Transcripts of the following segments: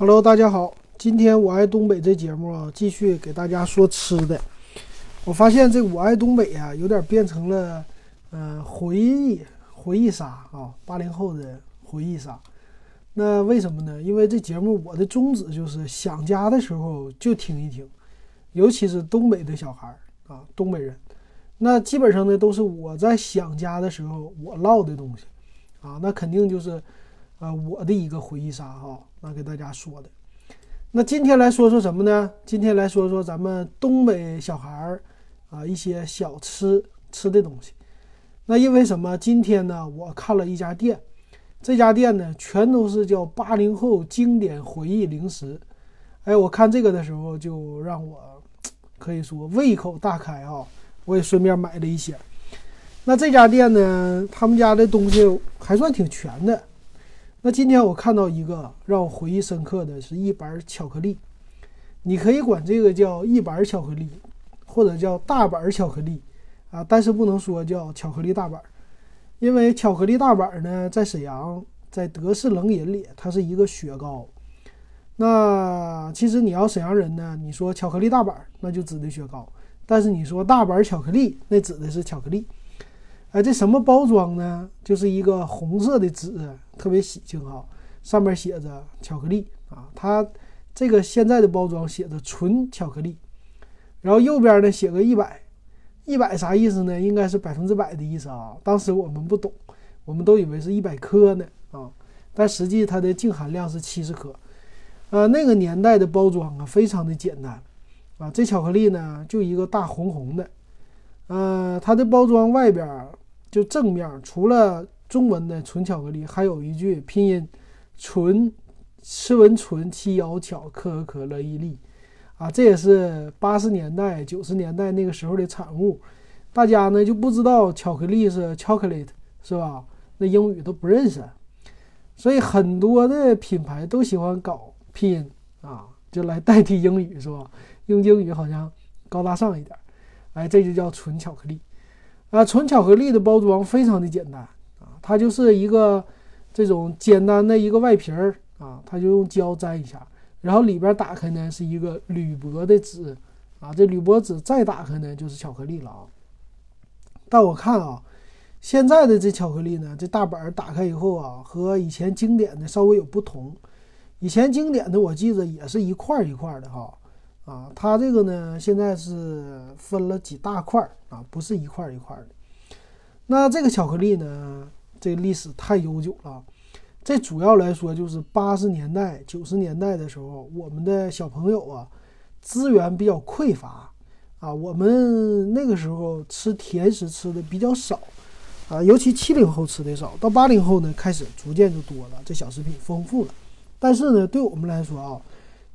Hello，大家好，今天我爱东北这节目啊，继续给大家说吃的。我发现这我爱东北啊，有点变成了，呃，回忆回忆杀啊，八零后的回忆杀。那为什么呢？因为这节目我的宗旨就是想家的时候就听一听，尤其是东北的小孩儿啊，东北人，那基本上呢都是我在想家的时候我唠的东西啊，那肯定就是啊我的一个回忆杀哈。那给大家说的，那今天来说说什么呢？今天来说说咱们东北小孩儿啊一些小吃吃的东西。那因为什么？今天呢，我看了一家店，这家店呢全都是叫八零后经典回忆零食。哎，我看这个的时候就让我可以说胃口大开啊！我也顺便买了一些。那这家店呢，他们家的东西还算挺全的。那今天我看到一个让我回忆深刻的是一板巧克力，你可以管这个叫一板巧克力，或者叫大板巧克力啊，但是不能说叫巧克力大板，因为巧克力大板呢，在沈阳，在德式冷饮里，它是一个雪糕。那其实你要沈阳人呢，你说巧克力大板，那就指的雪糕；但是你说大板巧克力，那指的是巧克力。哎，这什么包装呢？就是一个红色的纸，特别喜庆哈，上面写着巧克力啊。它这个现在的包装写着纯巧克力，然后右边呢写个一百，一百啥意思呢？应该是百分之百的意思啊。当时我们不懂，我们都以为是一百克呢啊，但实际它的净含量是七十克。呃，那个年代的包装啊，非常的简单啊。这巧克力呢，就一个大红红的，呃，它的包装外边。就正面除了中文的纯巧克力，还有一句拼音“纯”，吃文纯七幺巧可可乐一粒，啊，这也是八十年代、九十年代那个时候的产物。大家呢就不知道巧克力是 chocolate 是吧？那英语都不认识，所以很多的品牌都喜欢搞拼音啊，就来代替英语是吧？用英语好像高大上一点。哎，这就叫纯巧克力。啊，纯巧克力的包装非常的简单啊，它就是一个这种简单的一个外皮儿啊，它就用胶粘一下，然后里边打开呢是一个铝箔的纸啊，这铝箔纸再打开呢就是巧克力了啊。但我看啊，现在的这巧克力呢，这大板打开以后啊，和以前经典的稍微有不同。以前经典的我记得也是一块一块的哈。啊，它这个呢，现在是分了几大块儿啊，不是一块儿一块儿的。那这个巧克力呢，这历史太悠久了。这主要来说就是八十年代、九十年代的时候，我们的小朋友啊，资源比较匮乏啊，我们那个时候吃甜食吃的比较少啊，尤其七零后吃的少，到八零后呢，开始逐渐就多了，这小食品丰富了。但是呢，对我们来说啊，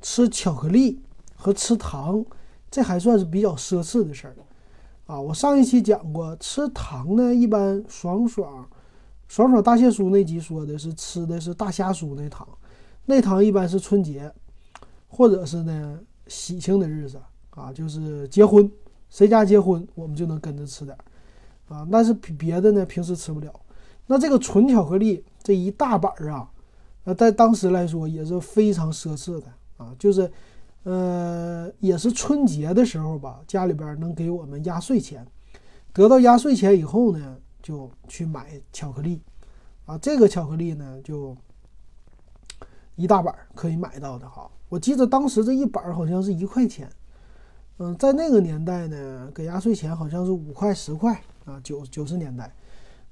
吃巧克力。和吃糖，这还算是比较奢侈的事儿，啊，我上一期讲过，吃糖呢，一般爽爽，爽爽大蟹酥那集说的是吃的是大虾酥那糖，那糖一般是春节，或者是呢喜庆的日子啊，就是结婚，谁家结婚我们就能跟着吃点，啊，但是别的呢平时吃不了。那这个纯巧克力这一大板儿啊，那，在当时来说也是非常奢侈的啊，就是。呃，也是春节的时候吧，家里边能给我们压岁钱，得到压岁钱以后呢，就去买巧克力，啊，这个巧克力呢就一大板可以买到的哈。我记得当时这一板好像是一块钱，嗯，在那个年代呢，给压岁钱好像是五块十块啊，九九十年代，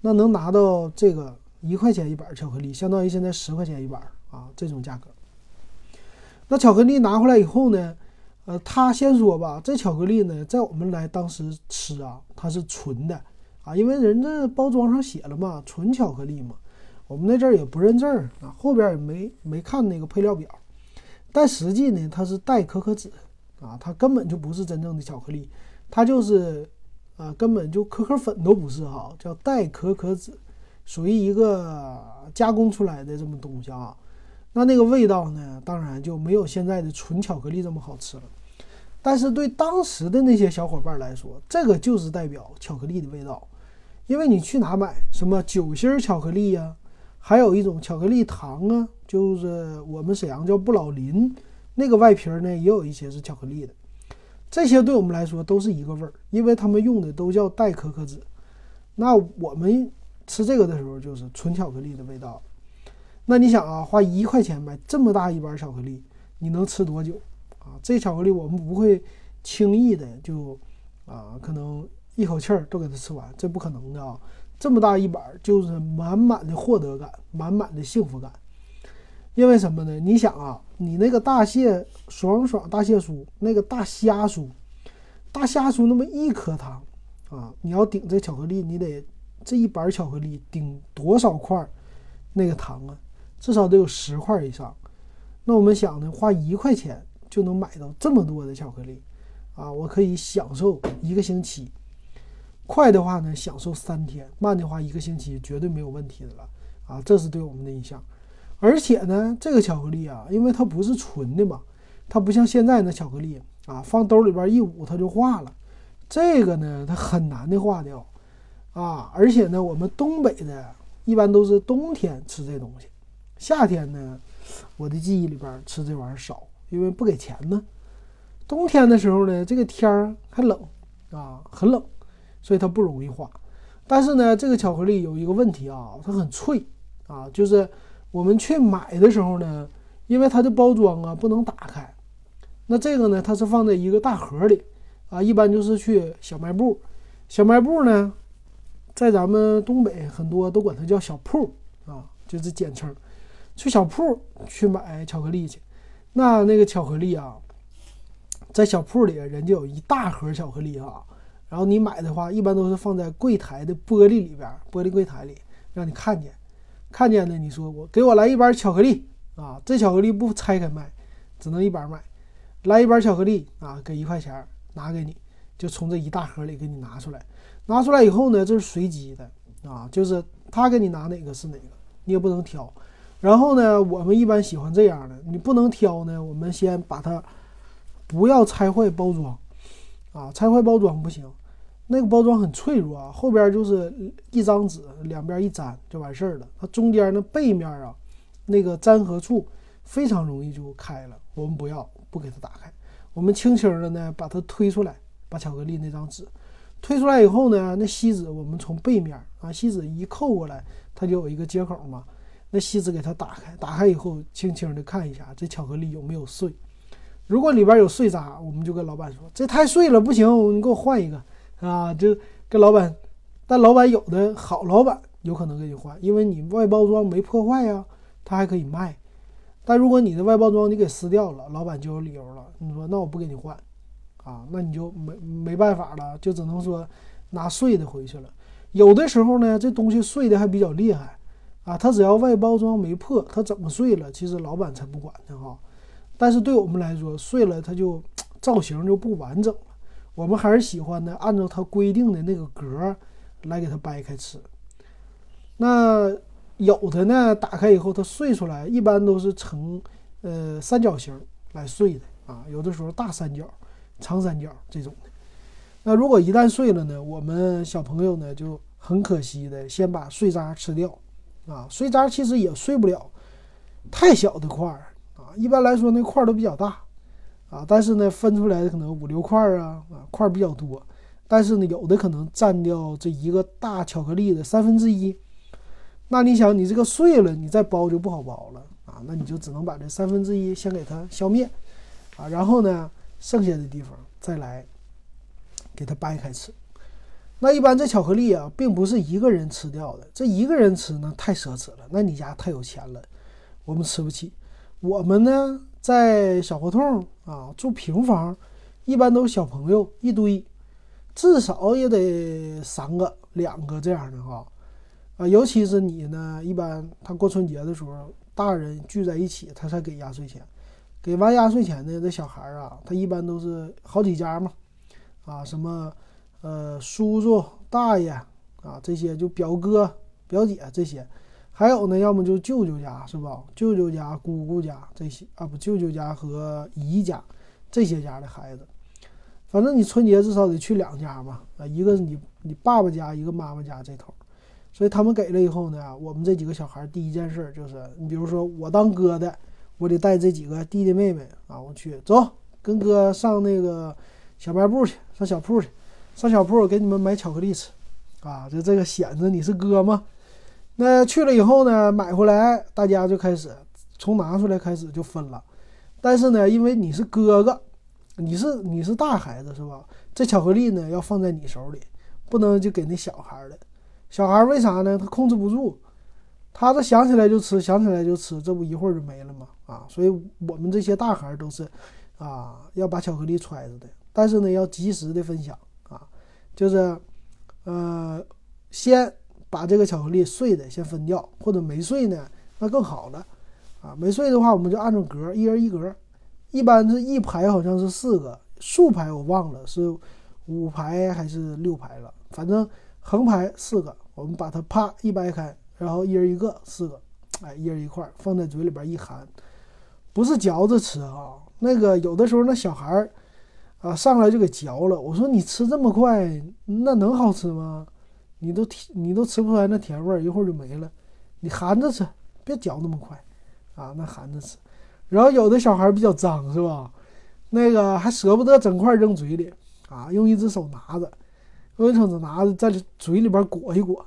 那能拿到这个一块钱一板巧克力，相当于现在十块钱一板啊，这种价格。那巧克力拿回来以后呢，呃，他先说吧，这巧克力呢，在我们来当时吃啊，它是纯的啊，因为人家包装上写了嘛，纯巧克力嘛，我们那阵儿也不认字儿啊，后边也没没看那个配料表，但实际呢，它是带可可脂啊，它根本就不是真正的巧克力，它就是啊，根本就可可粉都不是哈，叫带可可脂，属于一个加工出来的这么东西啊。那那个味道呢？当然就没有现在的纯巧克力这么好吃了。但是对当时的那些小伙伴来说，这个就是代表巧克力的味道。因为你去哪买什么酒心巧克力呀，还有一种巧克力糖啊，就是我们沈阳叫不老林，那个外皮呢也有一些是巧克力的。这些对我们来说都是一个味儿，因为他们用的都叫代可可脂。那我们吃这个的时候就是纯巧克力的味道。那你想啊，花一块钱买这么大一板巧克力，你能吃多久啊？这巧克力我们不会轻易的就啊，可能一口气儿都给它吃完，这不可能的啊。这么大一板就是满满的获得感，满满的幸福感。因为什么呢？你想啊，你那个大蟹爽爽大蟹酥，那个大虾酥，大虾酥那么一颗糖啊，你要顶这巧克力，你得这一板巧克力顶多少块那个糖啊？至少得有十块以上。那我们想呢，花一块钱就能买到这么多的巧克力啊，我可以享受一个星期。快的话呢，享受三天；慢的话，一个星期绝对没有问题的了啊！这是对我们的印象。而且呢，这个巧克力啊，因为它不是纯的嘛，它不像现在的巧克力啊，放兜里边一捂它就化了。这个呢，它很难的化掉啊！而且呢，我们东北的一般都是冬天吃这东西，夏天呢，我的记忆里边吃这玩意儿少，因为不给钱呢。冬天的时候呢，这个天儿还冷啊，很冷。所以它不容易化，但是呢，这个巧克力有一个问题啊，它很脆啊，就是我们去买的时候呢，因为它的包装啊不能打开，那这个呢，它是放在一个大盒里啊，一般就是去小卖部，小卖部呢，在咱们东北很多都管它叫小铺啊，就是简称，去小铺去买巧克力去，那那个巧克力啊，在小铺里人家有一大盒巧克力啊。然后你买的话，一般都是放在柜台的玻璃里边，玻璃柜台里让你看见，看见的你说我给我来一板巧克力啊，这巧克力不拆开卖，只能一板卖，来一板巧克力啊，给一块钱拿给你，就从这一大盒里给你拿出来，拿出来以后呢，这是随机的啊，就是他给你拿哪个是哪个，你也不能挑。然后呢，我们一般喜欢这样的，你不能挑呢，我们先把它不要拆坏包装啊，拆坏包装不行。那个包装很脆弱啊，后边就是一张纸，两边一粘就完事儿了。它中间的背面啊，那个粘合处非常容易就开了。我们不要，不给它打开，我们轻轻的呢把它推出来，把巧克力那张纸推出来以后呢，那锡纸我们从背面啊，锡纸一扣过来，它就有一个接口嘛。那锡纸给它打开，打开以后轻轻的看一下这巧克力有没有碎。如果里边有碎渣，我们就跟老板说这太碎了，不行，你给我换一个。啊，就跟老板，但老板有的好老板有可能给你换，因为你外包装没破坏呀，他还可以卖。但如果你的外包装你给撕掉了，老板就有理由了。你说那我不给你换，啊，那你就没没办法了，就只能说拿碎的回去了。有的时候呢，这东西碎的还比较厉害，啊，他只要外包装没破，他怎么碎了，其实老板才不管呢哈。但是对我们来说，碎了它就造型就不完整了。我们还是喜欢呢，按照它规定的那个格儿来给它掰开吃。那有的呢，打开以后它碎出来，一般都是呈呃三角形来碎的啊，有的时候大三角、长三角这种的。那如果一旦碎了呢，我们小朋友呢就很可惜的先把碎渣吃掉啊。碎渣其实也碎不了太小的块儿啊，一般来说那块儿都比较大。啊，但是呢，分出来的可能五六块啊，啊块儿比较多，但是呢，有的可能占掉这一个大巧克力的三分之一。那你想，你这个碎了，你再包就不好包了啊，那你就只能把这三分之一先给它消灭，啊，然后呢，剩下的地方再来给它掰开吃。那一般这巧克力啊，并不是一个人吃掉的，这一个人吃呢太奢侈了，那你家太有钱了，我们吃不起。我们呢？在小胡同啊，住平房，一般都是小朋友一堆，至少也得三个、两个这样的哈。啊，尤其是你呢，一般他过春节的时候，大人聚在一起，他才给压岁钱。给完压岁钱的这小孩啊，他一般都是好几家嘛，啊，什么呃叔叔、大爷啊，这些就表哥、表姐这些。还有呢，要么就舅舅家是吧？舅舅家、姑姑家这些啊，不，舅舅家和姨家这些家的孩子，反正你春节至少得去两家嘛？啊，一个是你你爸爸家，一个妈妈家这头。所以他们给了以后呢，我们这几个小孩第一件事就是，你比如说我当哥的，我得带这几个弟弟妹妹啊，我去走，跟哥上那个小卖部去，上小铺去，上小铺给你们买巧克力吃，啊，就这个显着你是哥嘛。那去了以后呢，买回来大家就开始从拿出来开始就分了，但是呢，因为你是哥哥，你是你是大孩子是吧？这巧克力呢要放在你手里，不能就给那小孩的。小孩为啥呢？他控制不住，他这想起来就吃，想起来就吃，这不一会儿就没了吗？啊，所以我们这些大孩都是啊要把巧克力揣着的，但是呢要及时的分享，就是呃先。把这个巧克力碎的先分掉，或者没碎呢，那更好了，啊，没碎的话，我们就按照格，一人一格，一般是一排好像是四个，竖排我忘了是五排还是六排了，反正横排四个，我们把它啪一掰开，然后一人一个，四个，哎，一人一块放在嘴里边一含，不是嚼着吃啊，那个有的时候那小孩儿啊上来就给嚼了，我说你吃这么快，那能好吃吗？你都，你都吃不出来那甜味儿，一会儿就没了。你含着吃，别嚼那么快，啊，那含着吃。然后有的小孩比较脏，是吧？那个还舍不得整块扔嘴里，啊，用一只手拿着，用一只手拿着在嘴里边裹一裹，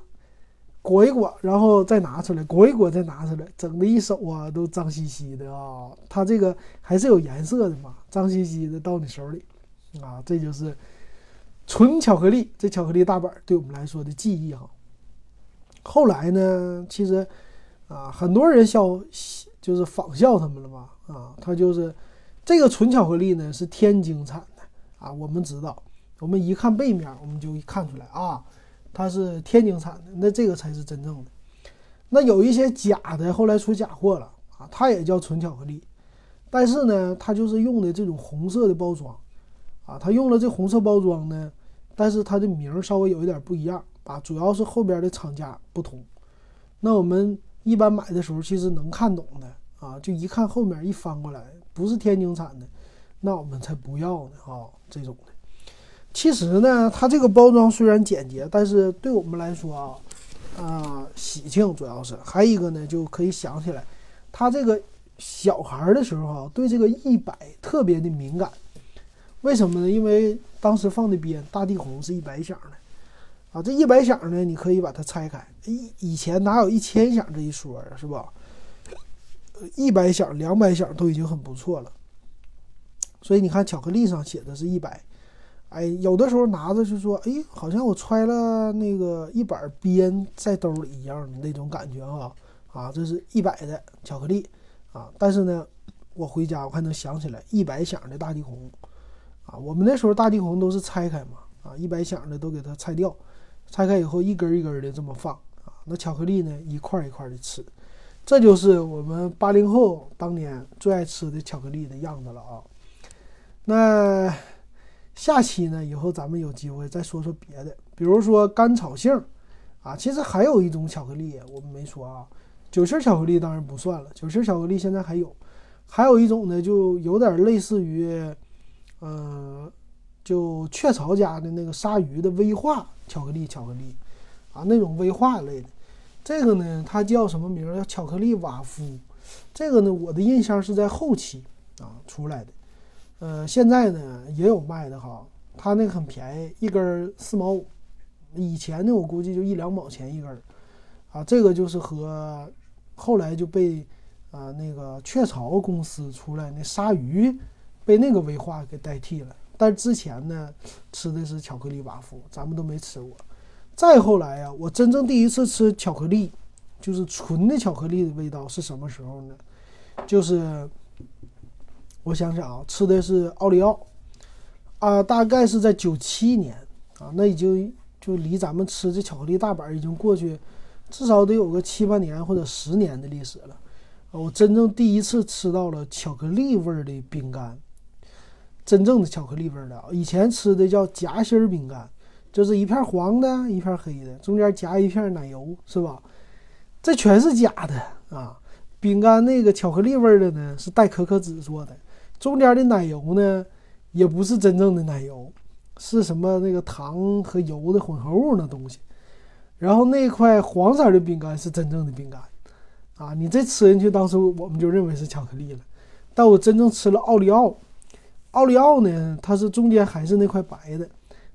裹一裹，然后再拿出来，裹一裹再拿出来，整的一手啊都脏兮兮的啊。它这个还是有颜色的嘛，脏兮兮的到你手里，啊，这就是。纯巧克力，这巧克力大板对我们来说的记忆哈。后来呢，其实啊，很多人效就是仿效他们了嘛啊，他就是这个纯巧克力呢是天津产的啊，我们知道，我们一看背面，我们就看出来啊，它是天津产的，那这个才是真正的。那有一些假的，后来出假货了啊，它也叫纯巧克力，但是呢，它就是用的这种红色的包装啊，它用了这红色包装呢。但是它的名儿稍微有一点不一样啊，主要是后边的厂家不同。那我们一般买的时候，其实能看懂的啊，就一看后面一翻过来，不是天津产的，那我们才不要呢啊，这种的。其实呢，它这个包装虽然简洁，但是对我们来说啊，啊喜庆主要是。还有一个呢，就可以想起来，他这个小孩的时候啊，对这个一百特别的敏感。为什么呢？因为当时放的鞭大地红是一百响的，啊，这一百响呢，你可以把它拆开。以以前哪有一千响这一说呀，是吧？一百响、两百响都已经很不错了。所以你看，巧克力上写的是一百，哎，有的时候拿着就说，哎，好像我揣了那个一板鞭在兜里一样的那种感觉啊，啊，这是一百的巧克力啊。但是呢，我回家我还能想起来一百响的大地红。啊，我们那时候大地红都是拆开嘛，啊，一百响的都给它拆掉，拆开以后一根一根的这么放，啊，那巧克力呢一块一块的吃，这就是我们八零后当年最爱吃的巧克力的样子了啊。那 下期呢，以后咱们有机会再说说别的，比如说甘草杏，啊，其实还有一种巧克力我们没说啊，酒心巧克力当然不算了，酒心巧克力现在还有，还有一种呢，就有点类似于。嗯，就雀巢家的那个鲨鱼的威化巧克力，巧克力啊，那种威化类的，这个呢，它叫什么名？叫巧克力瓦夫。这个呢，我的印象是在后期啊出来的。呃，现在呢也有卖的哈，它那个很便宜，一根四毛五。以前呢，我估计就一两毛钱一根啊。这个就是和后来就被啊那个雀巢公司出来那鲨鱼。被那个威化给代替了，但之前呢，吃的是巧克力瓦夫，咱们都没吃过。再后来呀，我真正第一次吃巧克力，就是纯的巧克力的味道是什么时候呢？就是我想想啊，吃的是奥利奥，啊，大概是在九七年啊，那已经就离咱们吃这巧克力大板已经过去，至少得有个七八年或者十年的历史了。我真正第一次吃到了巧克力味儿的饼干。真正的巧克力味的，以前吃的叫夹心儿饼干，就是一片黄的，一片黑的，中间夹一片奶油，是吧？这全是假的啊！饼干那个巧克力味的呢，是带可可脂做的，中间的奶油呢，也不是真正的奶油，是什么那个糖和油的混合物那东西。然后那块黄色的饼干是真正的饼干，啊，你这吃进去，当时我们就认为是巧克力了。但我真正吃了奥利奥，奥利奥呢，它是中间还是那块白的，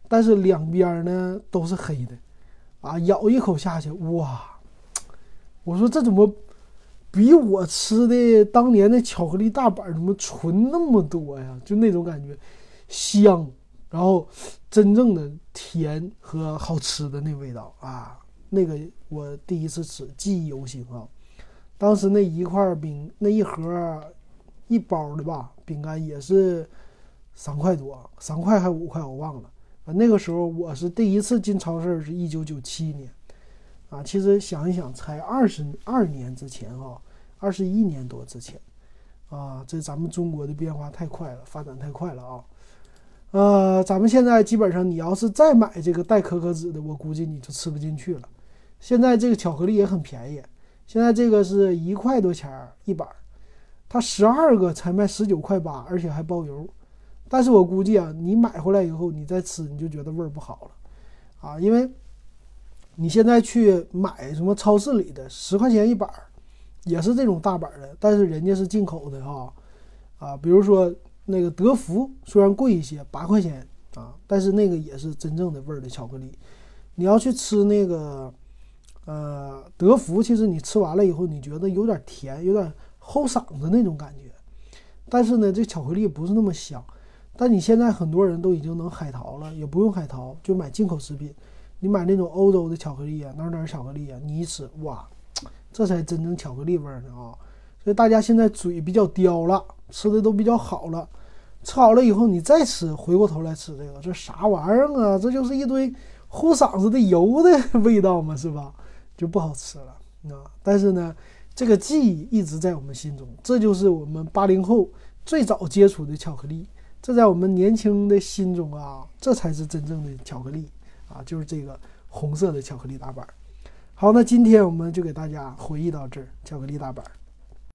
但是两边呢都是黑的，啊，咬一口下去，哇，我说这怎么比我吃的当年的巧克力大板怎么纯那么多呀？就那种感觉，香。然后，真正的甜和好吃的那味道啊，那个我第一次吃，记忆犹新啊。当时那一块饼，那一盒一包的吧，饼干也是三块多，三块还五块，我忘了。那个时候我是第一次进超市，是一九九七年，啊，其实想一想，才二十二年之前啊，二十一年多之前，啊，这咱们中国的变化太快了，发展太快了啊。呃，咱们现在基本上，你要是再买这个带可可脂的，我估计你就吃不进去了。现在这个巧克力也很便宜，现在这个是一块多钱一板，它十二个才卖十九块八，而且还包邮。但是我估计啊，你买回来以后，你再吃，你就觉得味儿不好了啊，因为你现在去买什么超市里的十块钱一板儿，也是这种大板儿的，但是人家是进口的哈，啊，比如说。那个德芙虽然贵一些，八块钱啊，但是那个也是真正的味儿的巧克力。你要去吃那个，呃，德芙，其实你吃完了以后，你觉得有点甜，有点齁嗓子那种感觉。但是呢，这巧克力不是那么香。但你现在很多人都已经能海淘了，也不用海淘，就买进口食品。你买那种欧洲的巧克力啊，哪哪巧克力啊，你一吃，哇，这才真正巧克力味呢啊！所以大家现在嘴比较刁了。吃的都比较好了，吃好了以后你再吃，回过头来吃这个，这啥玩意儿啊？这就是一堆糊嗓子的油的味道嘛，是吧？就不好吃了啊！但是呢，这个记忆一直在我们心中，这就是我们八零后最早接触的巧克力，这在我们年轻的心中啊，这才是真正的巧克力啊，就是这个红色的巧克力大板。好，那今天我们就给大家回忆到这儿，巧克力大板。